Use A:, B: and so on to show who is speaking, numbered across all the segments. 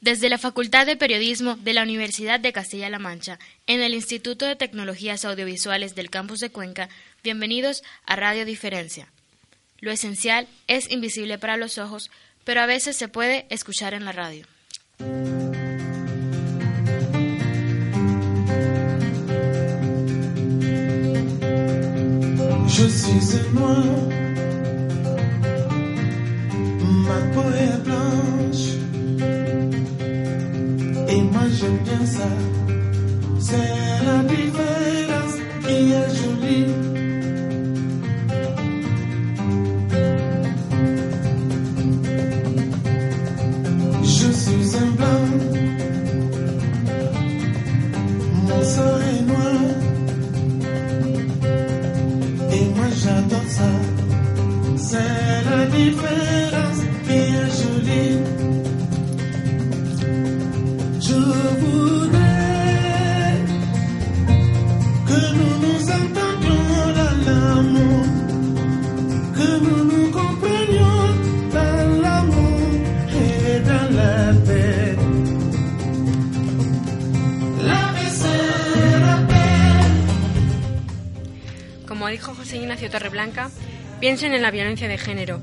A: Desde la Facultad de Periodismo de la Universidad de Castilla-La Mancha, en el Instituto de Tecnologías Audiovisuales del Campus de Cuenca, bienvenidos a Radio Diferencia. Lo esencial es invisible para los ojos, pero a veces se puede escuchar en la radio.
B: venganza será Ignacio Torreblanca, piensen en la violencia de género.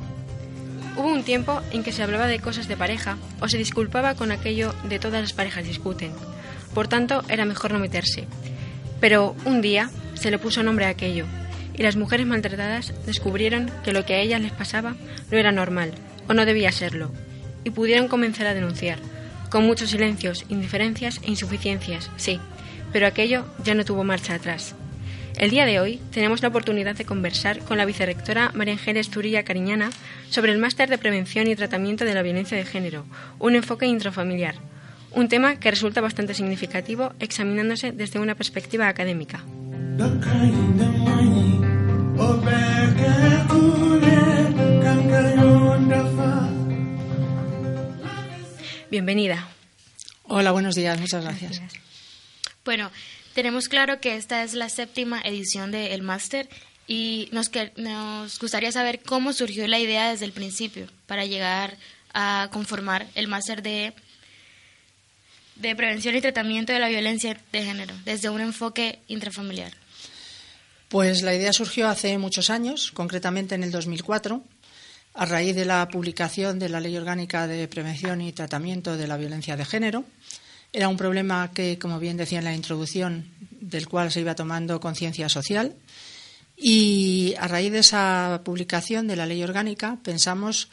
B: Hubo un tiempo en que se hablaba de cosas de pareja o se disculpaba con aquello de todas las parejas discuten. Por tanto, era mejor no meterse. Pero un día se le puso nombre a aquello y las mujeres maltratadas descubrieron que lo que a ellas les pasaba no era normal o no debía serlo y pudieron comenzar a denunciar, con muchos silencios, indiferencias e insuficiencias, sí, pero aquello ya no tuvo marcha atrás. El día de hoy tenemos la oportunidad de conversar con la vicerrectora María Ángeles Turilla Cariñana sobre el máster de prevención y tratamiento de la violencia de género, un enfoque intrafamiliar, un tema que resulta bastante significativo examinándose desde una perspectiva académica. Bienvenida.
C: Hola, buenos días, muchas gracias.
A: Bueno, tenemos claro que esta es la séptima edición del máster y nos, que- nos gustaría saber cómo surgió la idea desde el principio para llegar a conformar el máster de, de prevención y tratamiento de la violencia de género desde un enfoque intrafamiliar.
C: Pues la idea surgió hace muchos años, concretamente en el 2004, a raíz de la publicación de la Ley Orgánica de Prevención y Tratamiento de la Violencia de Género. Era un problema que, como bien decía en la introducción, del cual se iba tomando conciencia social. Y a raíz de esa publicación de la Ley Orgánica pensamos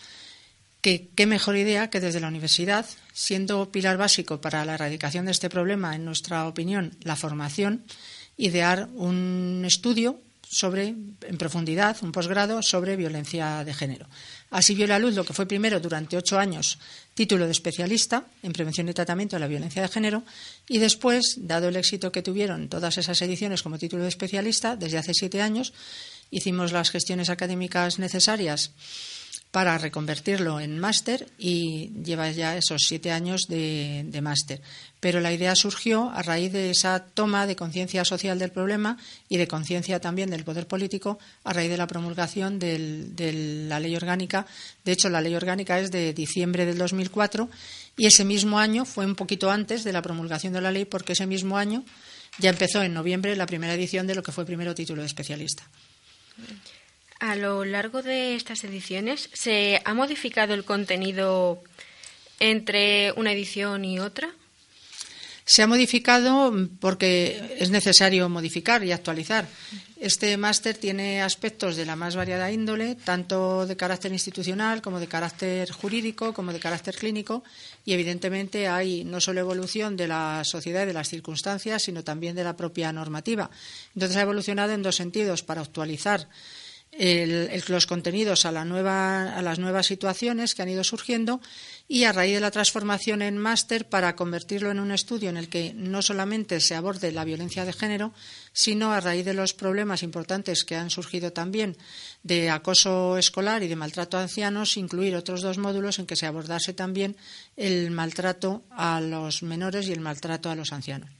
C: que qué mejor idea que desde la universidad, siendo pilar básico para la erradicación de este problema, en nuestra opinión, la formación, idear un estudio sobre, en profundidad, un posgrado sobre violencia de género. Así vio la luz lo que fue primero durante ocho años título de especialista en prevención y tratamiento de la violencia de género y después, dado el éxito que tuvieron todas esas ediciones como título de especialista, desde hace siete años hicimos las gestiones académicas necesarias para reconvertirlo en máster y lleva ya esos siete años de, máster. Pero la idea surgió a raíz de esa toma de conciencia social del problema y de conciencia también del poder político a raíz de la promulgación de la ley orgánica. De hecho, la ley orgánica es de diciembre del 2004 y ese mismo año fue un poquito antes de la promulgación de la ley porque ese mismo año ya empezó en noviembre la primera edición de lo que fue primero título de especialista.
B: A lo largo de estas ediciones, ¿se ha modificado el contenido entre una edición y otra?
C: Se ha modificado porque es necesario modificar y actualizar. Este máster tiene aspectos de la más variada índole, tanto de carácter institucional como de carácter jurídico, como de carácter clínico, y evidentemente hay no solo evolución de la sociedad y de las circunstancias, sino también de la propia normativa. Entonces ha evolucionado en dos sentidos, para actualizar los contenidos a, la nueva- a las nuevas situaciones que han ido surgiendo y a raíz de la transformación en máster para convertirlo en un estudio en el que no solamente se aborde la violencia de género, sino a raíz de los problemas importantes que han surgido también de acoso escolar y de maltrato a ancianos, incluir otros dos módulos en que se abordase también el maltrato a los menores y el maltrato a los ancianos.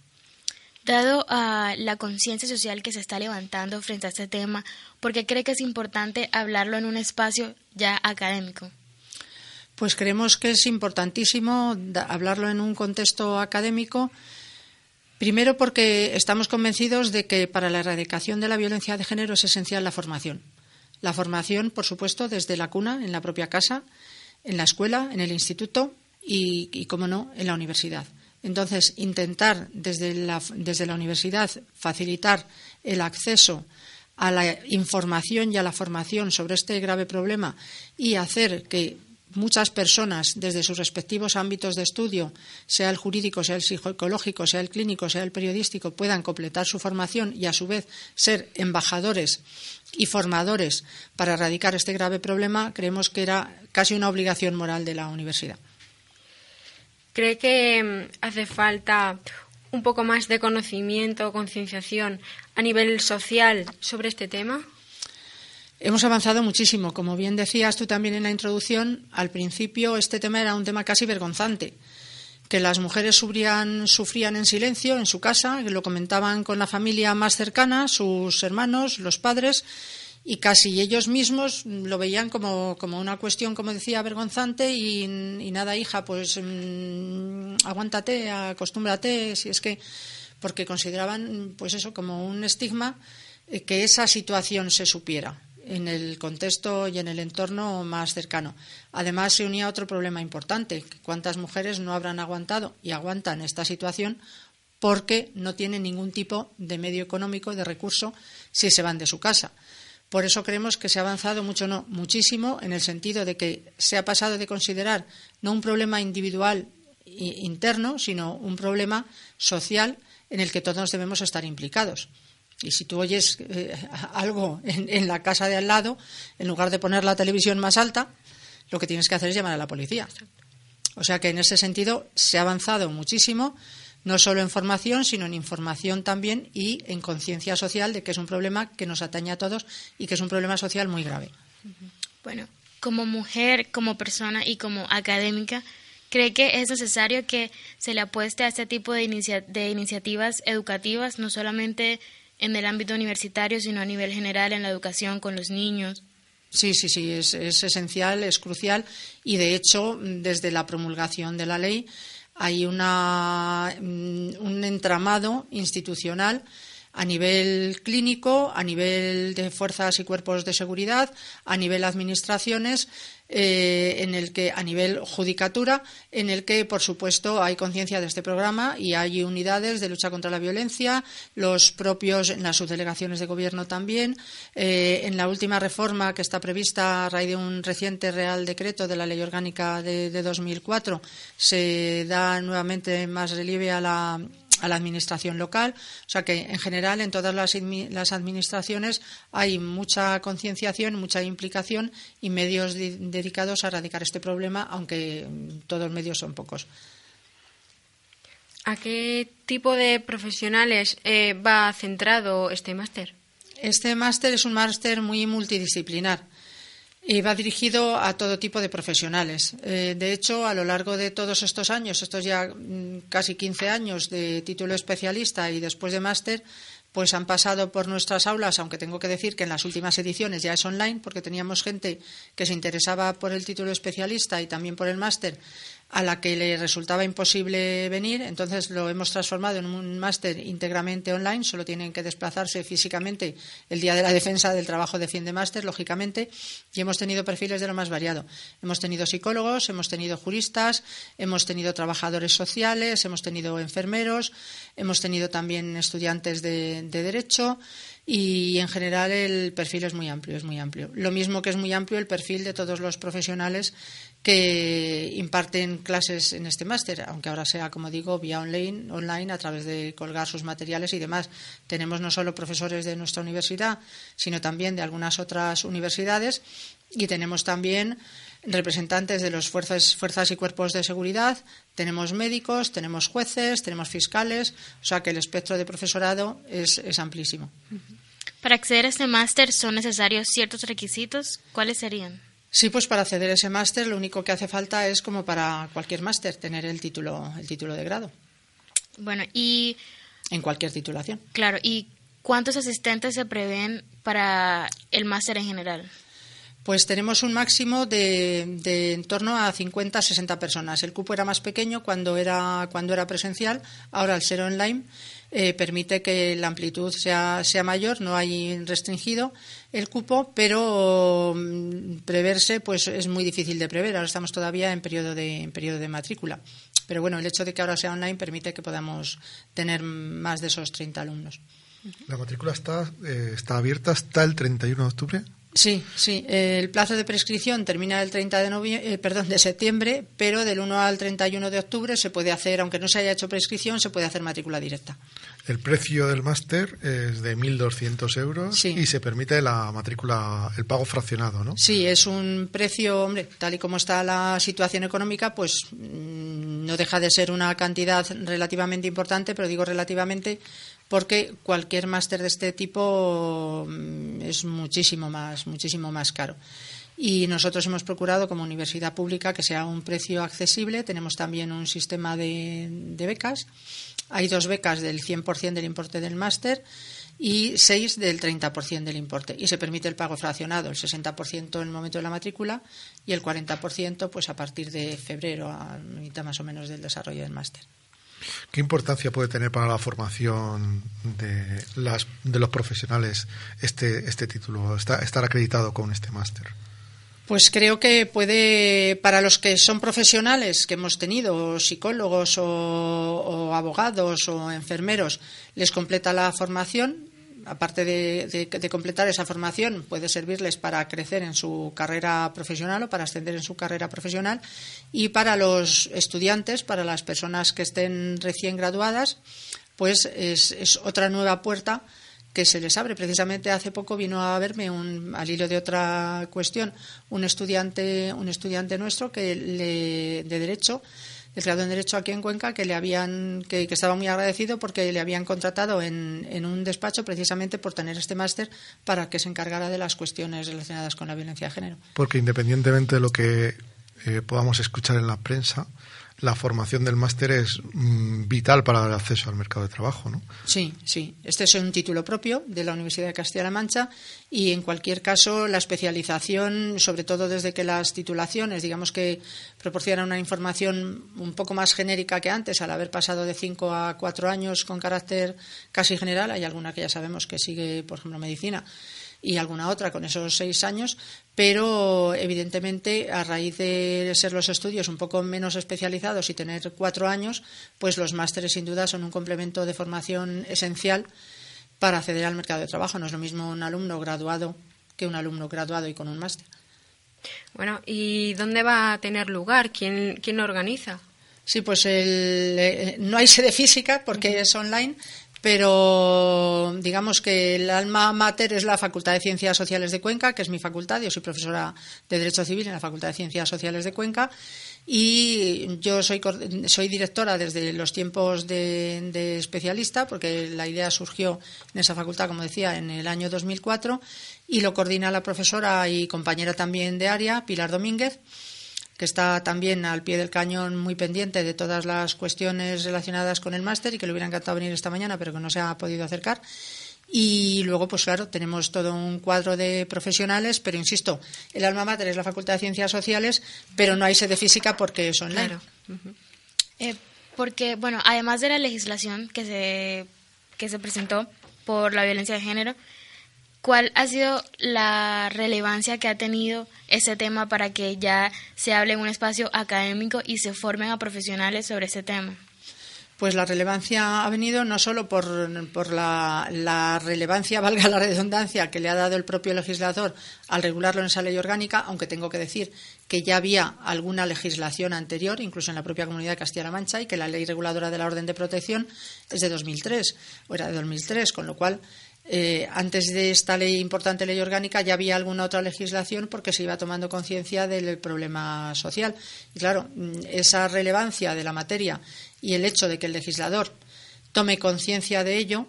A: Dado a la conciencia social que se está levantando frente a este tema, ¿por qué cree que es importante hablarlo en un espacio ya académico?
C: Pues creemos que es importantísimo hablarlo en un contexto académico. Primero porque estamos convencidos de que para la erradicación de la violencia de género es esencial la formación. La formación, por supuesto, desde la cuna, en la propia casa, en la escuela, en el instituto y, y como no, en la universidad. Entonces, intentar desde la, universidad facilitar el acceso a la información y a la formación sobre este grave problema y hacer que muchas personas desde sus respectivos ámbitos de estudio, sea el jurídico, sea el psicológico, sea el clínico, sea el periodístico, puedan completar su formación y a su vez ser embajadores y formadores para erradicar este grave problema, creemos que era casi una obligación moral de la universidad.
B: ¿Cree que mm, hace falta un poco más de conocimiento o concienciación a nivel social sobre este tema?
C: Hemos avanzado muchísimo. Como bien decías tú también en la introducción, al principio este tema era un tema casi vergonzante, que las mujeres sufrían, sufrían en silencio en su casa, que lo comentaban con la familia más cercana, sus hermanos, los padres, y casi ellos mismos lo veían como, como una cuestión, como decía, vergonzante y, nada, hija, pues mm, aguántate, acostúmbrate, si es que, porque consideraban, pues eso, como un estigma eh, que esa situación se supiera en el contexto y en el entorno más cercano. Además, se unía otro problema importante, cuántas mujeres no habrán aguantado y aguantan esta situación porque no tienen ningún tipo de medio económico, de recurso, si se van de su casa. Por eso creemos que se ha avanzado mucho, no, muchísimo, en el sentido de que se ha pasado de considerar no un problema individual interno, sino un problema social en el que todos debemos estar implicados. Y si tú oyes eh, algo en, la casa de al lado, en lugar de poner la televisión más alta, lo que tienes que hacer es llamar a la policía. O sea que en ese sentido se ha avanzado muchísimo no solo en formación, sino en información también y en conciencia social de que es un problema que nos atañe a todos y que es un problema social muy grave.
A: Bueno, como mujer, como persona y como académica, ¿cree que es necesario que se le apueste a este tipo de, de iniciativas educativas, no solamente en el ámbito universitario, sino a nivel general en la educación con los niños?
C: Sí, sí, sí, es, es esencial, es crucial y, de hecho, desde la promulgación de la ley, hay una, mm, un entramado institucional a nivel clínico, a nivel de fuerzas y cuerpos de seguridad, a nivel administraciones, eh, en el que a nivel judicatura, en el que por supuesto hay conciencia de este programa y hay unidades de lucha contra la violencia, los propios en las subdelegaciones de gobierno también. Eh, en la última reforma que está prevista a raíz de un reciente Real Decreto de la Ley Orgánica de, de 2004 se da nuevamente más relieve a la a la administración local. O sea que, en general, en todas las, administraciones hay mucha concienciación, mucha implicación y medios dedicados a erradicar este problema, aunque mm, todos los medios son pocos.
B: ¿A qué tipo de profesionales eh, va centrado este máster?
C: Este máster es un máster muy multidisciplinar. Y va dirigido a todo tipo de profesionales. Eh, de hecho, a lo largo de todos estos años, estos ya mm, casi 15 años de título especialista y después de máster, pues han pasado por nuestras aulas, aunque tengo que decir que en las últimas ediciones ya es online, porque teníamos gente que se interesaba por el título especialista y también por el máster a la que le resultaba imposible venir, entonces lo hemos transformado en un máster íntegramente online, solo tienen que desplazarse físicamente el día de la defensa del trabajo de fin de máster, lógicamente, y hemos tenido perfiles de lo más variado. Hemos tenido psicólogos, hemos tenido juristas, hemos tenido trabajadores sociales, hemos tenido enfermeros, hemos tenido también estudiantes de, de derecho, y en general el perfil es muy amplio, es muy amplio. Lo mismo que es muy amplio el perfil de todos los profesionales que imparten clases en este máster, aunque ahora sea, como digo, vía online, online a través de colgar sus materiales y demás. Tenemos no solo profesores de nuestra universidad, sino también de algunas otras universidades y tenemos también representantes de las fuerzas, fuerzas y cuerpos de seguridad, tenemos médicos, tenemos jueces, tenemos fiscales, o sea que el espectro de profesorado es, es amplísimo.
A: Para acceder a este máster son necesarios ciertos requisitos. ¿Cuáles serían?
C: Sí, pues para acceder a ese máster lo único que hace falta es como para cualquier máster tener el título, el título de grado.
A: Bueno, y
C: en cualquier titulación.
A: Claro, ¿y cuántos asistentes se prevén para el máster en general?
C: Pues tenemos un máximo de, de en torno a 50-60 personas. El cupo era más pequeño cuando era, cuando era presencial, ahora al ser online eh, permite que la amplitud sea, sea mayor, no hay restringido el cupo, pero mm, preverse pues es muy difícil de prever. Ahora estamos todavía en periodo de, periodo de matrícula. Pero bueno, el hecho de que ahora sea online permite que podamos tener más de esos 30 alumnos.
D: ¿La matrícula está, eh, está abierta hasta el 31 de octubre?
C: Sí, sí. El plazo de prescripción termina el 30 de, noviembre, eh, perdón, de septiembre, pero del 1 al 31 de octubre se puede hacer, aunque no se haya hecho prescripción, se puede hacer matrícula directa.
D: El precio del máster es de 1.200 euros
C: Sí.
D: y se permite la matrícula, el pago fraccionado, ¿no?
C: Sí, es un precio, hombre, tal y como está la situación económica, pues mm, no deja de ser una cantidad relativamente importante, pero digo relativamente porque cualquier máster de este tipo mm, es muchísimo más, muchísimo más caro. Y nosotros hemos procurado, como universidad pública, que sea un precio accesible. Tenemos también un sistema de, becas. Hay dos becas del 100% del importe del máster y seis del 30% del importe. Y se permite el pago fraccionado, el 60% en el momento de la matrícula y el 40% pues a partir de febrero, a mitad más o menos del desarrollo del máster.
D: ¿Qué importancia puede tener para la formación de, las, de los profesionales este, este título, esta- estar acreditado con este máster?
C: Pues creo que puede, para los que son profesionales que hemos tenido, psicólogos o abogados o enfermeros, les completa la formación. Aparte de, completar esa formación, puede servirles para crecer en su carrera profesional o para ascender en su carrera profesional. Y para los estudiantes, para las personas que estén recién graduadas, pues es, es otra nueva puerta que se les abre. Precisamente hace poco vino a verme, un, al hilo de otra cuestión, un estudiante, un estudiante nuestro que le, de Derecho, grado en Derecho aquí en Cuenca, que le habían, que, que estaba muy agradecido porque le habían contratado en, en un despacho precisamente por tener este máster para que se encargara de las cuestiones relacionadas con la violencia de género.
D: Porque independientemente de lo que eh, podamos escuchar en la prensa, la formación del máster es mm, vital para el acceso al mercado de trabajo, ¿no?
C: Sí, sí. Este es un título propio de la Universidad de Castilla-La Mancha y, en cualquier caso, la especialización, sobre todo desde que las titulaciones, digamos que proporcionan una información un poco más genérica que antes, al haber pasado de cinco a cuatro años con carácter casi general, hay alguna que ya sabemos que sigue, por ejemplo, medicina y alguna otra con esos seis años, pero evidentemente a raíz de ser los estudios un poco menos especializados y tener cuatro años, pues los másteres sin duda son un complemento de formación esencial para acceder al mercado de trabajo. No es lo mismo un alumno graduado que un alumno graduado y con un máster.
B: Bueno, ¿y dónde va a tener lugar? ¿Quién, quién lo organiza?
C: Sí, pues el, eh, no hay sede física porque es online, pero digamos que el alma mater es la Facultad de Ciencias Sociales de Cuenca, que es mi facultad. Yo soy profesora de Derecho Civil en la Facultad de Ciencias Sociales de Cuenca y yo soy, soy directora desde los tiempos de, de especialista, porque la idea surgió en esa facultad, como decía, en el año 2004 y lo coordina la profesora y compañera también de área, Pilar Domínguez que está también al pie del cañón muy pendiente de todas las cuestiones relacionadas con el máster y que le hubiera encantado venir esta mañana, pero que no se ha podido acercar. Y luego, pues claro, tenemos todo un cuadro de profesionales, pero insisto, el alma mater es la Facultad de Ciencias Sociales, pero no hay sede física porque es online.
B: Claro.
A: Eh, porque, bueno, además de la legislación que se, que se presentó por la violencia de género, ¿cuál ha sido la relevancia que ha tenido ese tema para que ya se hable en un espacio académico y se formen a profesionales sobre ese tema?
C: Pues la relevancia ha venido no solo por, por la, la relevancia, valga la redundancia, que le ha dado el propio legislador al regularlo en esa ley orgánica, aunque tengo que decir que ya había alguna legislación anterior, incluso en la propia Comunidad de Castilla-La Mancha, y que la ley reguladora de la orden de protección es de 2003, o era de 2003, con lo cual eh, antes de esta ley importante ley orgánica ya había alguna otra legislación porque se iba tomando conciencia del problema social. Y claro, mm, esa relevancia de la materia y el hecho de que el legislador tome conciencia de ello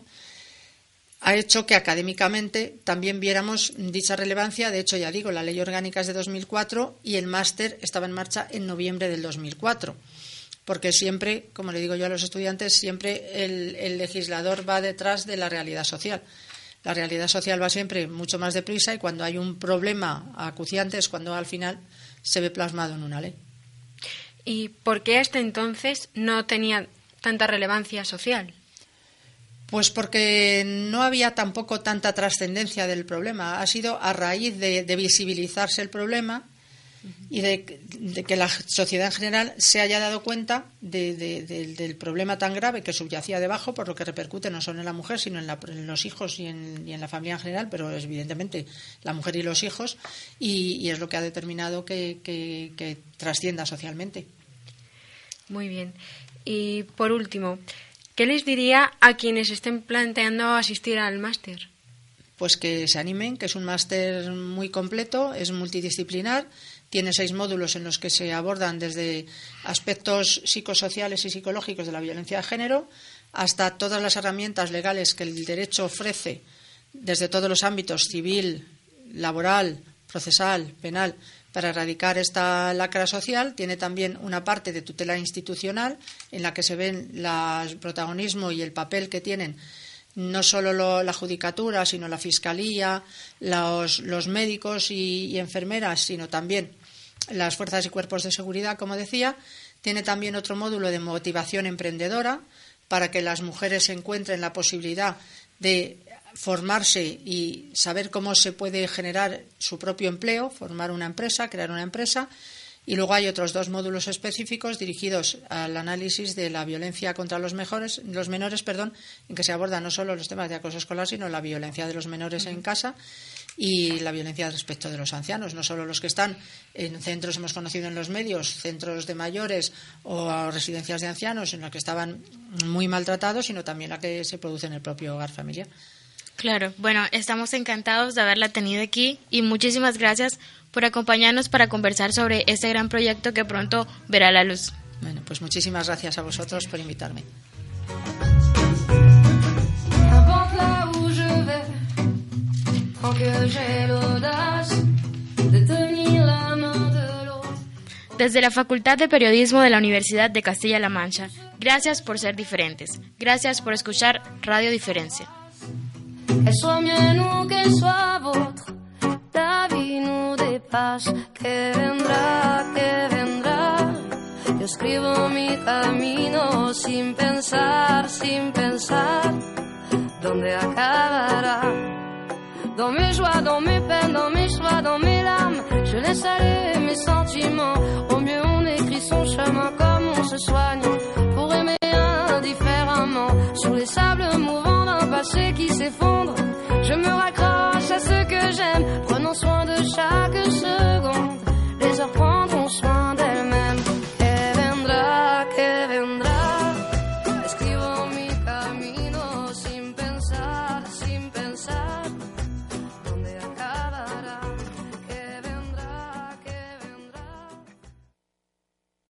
C: ha hecho que académicamente también viéramos dicha relevancia. De hecho, ya digo, la ley orgánica es de 2004 y el máster estaba en marcha en noviembre del 2004 porque siempre, como le digo yo a los estudiantes, siempre el, el legislador va detrás de la realidad social. La realidad social va siempre mucho más deprisa y cuando hay un problema acuciante es cuando al final se ve plasmado en una ley.
B: ¿Y por qué hasta entonces no tenía tanta relevancia social?
C: Pues porque no había tampoco tanta trascendencia del problema. Ha sido a raíz de, visibilizarse el problema y de, que la sociedad en general se haya dado cuenta del problema tan grave que subyacía debajo, por lo que repercute no solo en la mujer, sino en, los hijos y en, la familia en general, pero evidentemente la mujer y los hijos, y, es lo que ha determinado que, que trascienda socialmente.
B: Muy bien. Y por último, ¿Qué les diría a quienes estén planteando asistir al máster?
C: Pues que se animen, que es un máster muy completo, es multidisciplinar, tiene seis módulos en los que se abordan desde aspectos psicosociales y psicológicos de la violencia de género hasta todas las herramientas legales que el derecho ofrece desde todos los ámbitos civil, laboral, procesal, penal, para erradicar esta lacra social. Tiene también una parte de tutela institucional en la que se ven el protagonismo y el papel que tienen no solo la judicatura, sino la fiscalía, los, médicos y, enfermeras, sino también las fuerzas y cuerpos de seguridad, como decía. Tiene también otro módulo de motivación emprendedora para que las mujeres encuentren la posibilidad de formarse y saber cómo se puede generar su propio empleo, formar una empresa, crear una empresa. Y luego hay otros dos módulos específicos dirigidos al análisis de la violencia contra los, mejores, los menores, perdón, en que se abordan no solo los temas de acoso escolar, sino la violencia de los menores en casa y la violencia respecto de los ancianos, no solo los que están en centros, hemos conocido en los medios, centros de mayores o residencias de ancianos en los que estaban muy maltratados, sino también la que se produce en el propio hogar familiar.
A: Claro, bueno, estamos encantados de haberla tenido aquí y muchísimas gracias por acompañarnos para conversar sobre este gran proyecto que pronto verá la luz.
C: Bueno, pues muchísimas gracias a vosotros por invitarme.
A: Desde la Facultad de Periodismo de la Universidad de Castilla-La Mancha, gracias por ser diferentes. Gracias por escuchar Radio Diferencia.
E: La vie nous dépasse. Que vendrá, que vendrá. Yo escribo mi camino sin pensar, sin pensar dónde acabará. Dans mes joies, dans mes peines, dans mes choix, dans mes larmes, je laisse